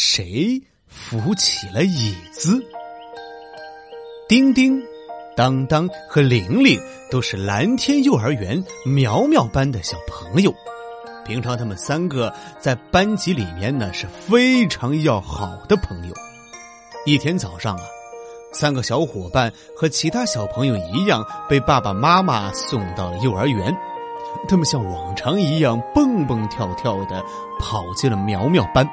谁扶起了椅子。丁丁、当当和玲玲都是蓝天幼儿园苗苗班的小朋友，平常他们三个在班级里面呢是非常要好的朋友。一天早上啊，三个小伙伴和其他小朋友一样，被爸爸妈妈送到了幼儿园。他们像往常一样蹦蹦跳跳的跑进了苗苗班。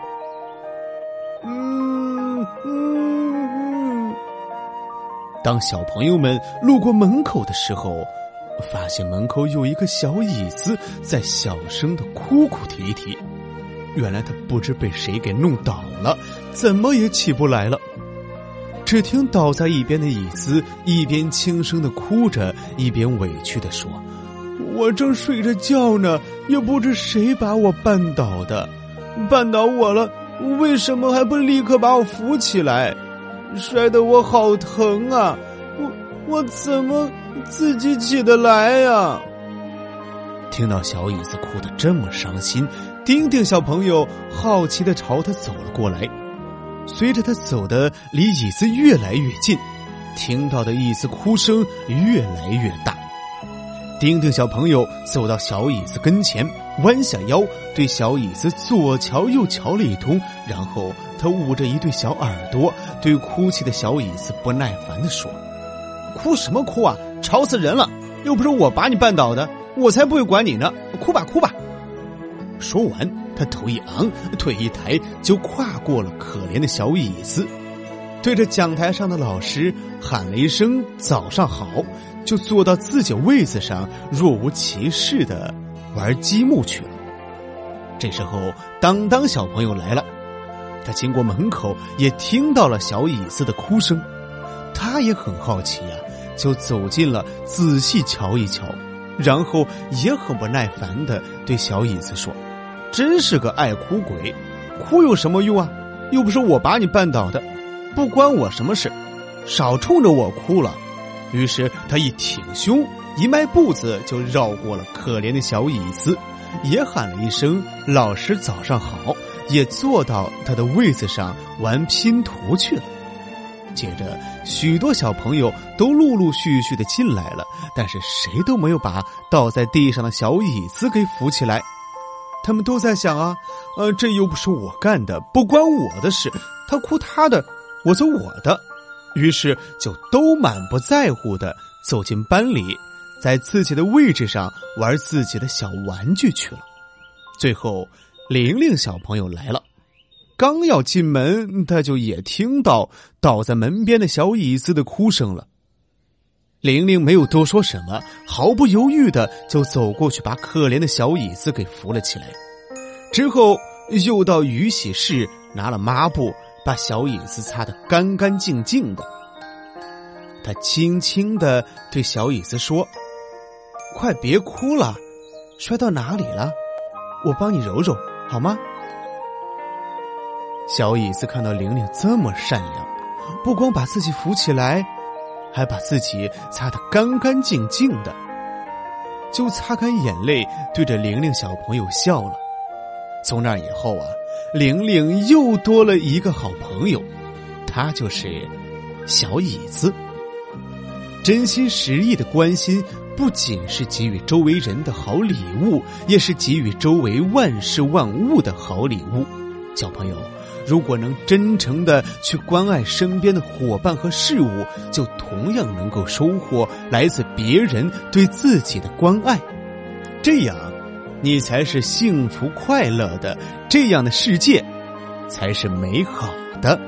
嗯嗯嗯。当小朋友们路过门口的时候，发现门口有一个小椅子在小声的哭哭啼啼。原来他不知被谁给弄倒了，怎么也起不来了。只听倒在一边的椅子一边轻声的哭着，一边委屈的说。我正睡着觉呢，也不知谁把我绊倒的，绊倒我了，为什么还不立刻把我扶起来？摔得我好疼啊！我我怎么自己起得来呀？听到小椅子哭得这么伤心，丁丁小朋友好奇的朝他走了过来。随着他走的离椅子越来越近，听到的椅子哭声越来越大。丁丁小朋友走到小椅子跟前，弯下腰对小椅子左瞧右瞧了一通，然后他捂着一对小耳朵，对哭泣的小椅子不耐烦的说：“哭什么哭啊，吵死人了！又不是我把你绊倒的，我才不会管你呢！哭吧哭吧。”说完，他头一昂，腿一抬，就跨过了可怜的小椅子，对着讲台上的老师喊了一声“早上好”。就坐到自己位子上，若无其事的玩积木去了。这时候，当当小朋友来了，他经过门口，也听到了小椅子的哭声，他也很好奇呀，就走进了，仔细瞧一瞧，然后也很不耐烦的对小椅子说：“真是个爱哭鬼，哭有什么用啊？又不是我把你绊倒的，不关我什么事，少冲着我哭了。”于是他一挺胸，一迈步子就绕过了可怜的小椅子，也喊了一声“老师早上好”，也坐到他的位子上玩拼图去了。接着，许多小朋友都陆陆续续的进来了，但是谁都没有把倒在地上的小椅子给扶起来。他们都在想啊，呃，这又不是我干的，不关我的事。他哭他的，我走我的。于是就都满不在乎的走进班里，在自己的位置上玩自己的小玩具去了。最后，玲玲小朋友来了，刚要进门，他就也听到倒在门边的小椅子的哭声了。玲玲没有多说什么，毫不犹豫的就走过去，把可怜的小椅子给扶了起来。之后又到雨洗室拿了抹布。把小椅子擦得干干净净的，他轻轻的对小椅子说：“快别哭了，摔到哪里了？我帮你揉揉，好吗？”小椅子看到玲玲这么善良，不光把自己扶起来，还把自己擦得干干净净的，就擦干眼泪，对着玲玲小朋友笑了。从那以后啊。玲玲又多了一个好朋友，他就是小椅子。真心实意的关心，不仅是给予周围人的好礼物，也是给予周围万事万物的好礼物。小朋友，如果能真诚的去关爱身边的伙伴和事物，就同样能够收获来自别人对自己的关爱。这样。你才是幸福快乐的，这样的世界才是美好的。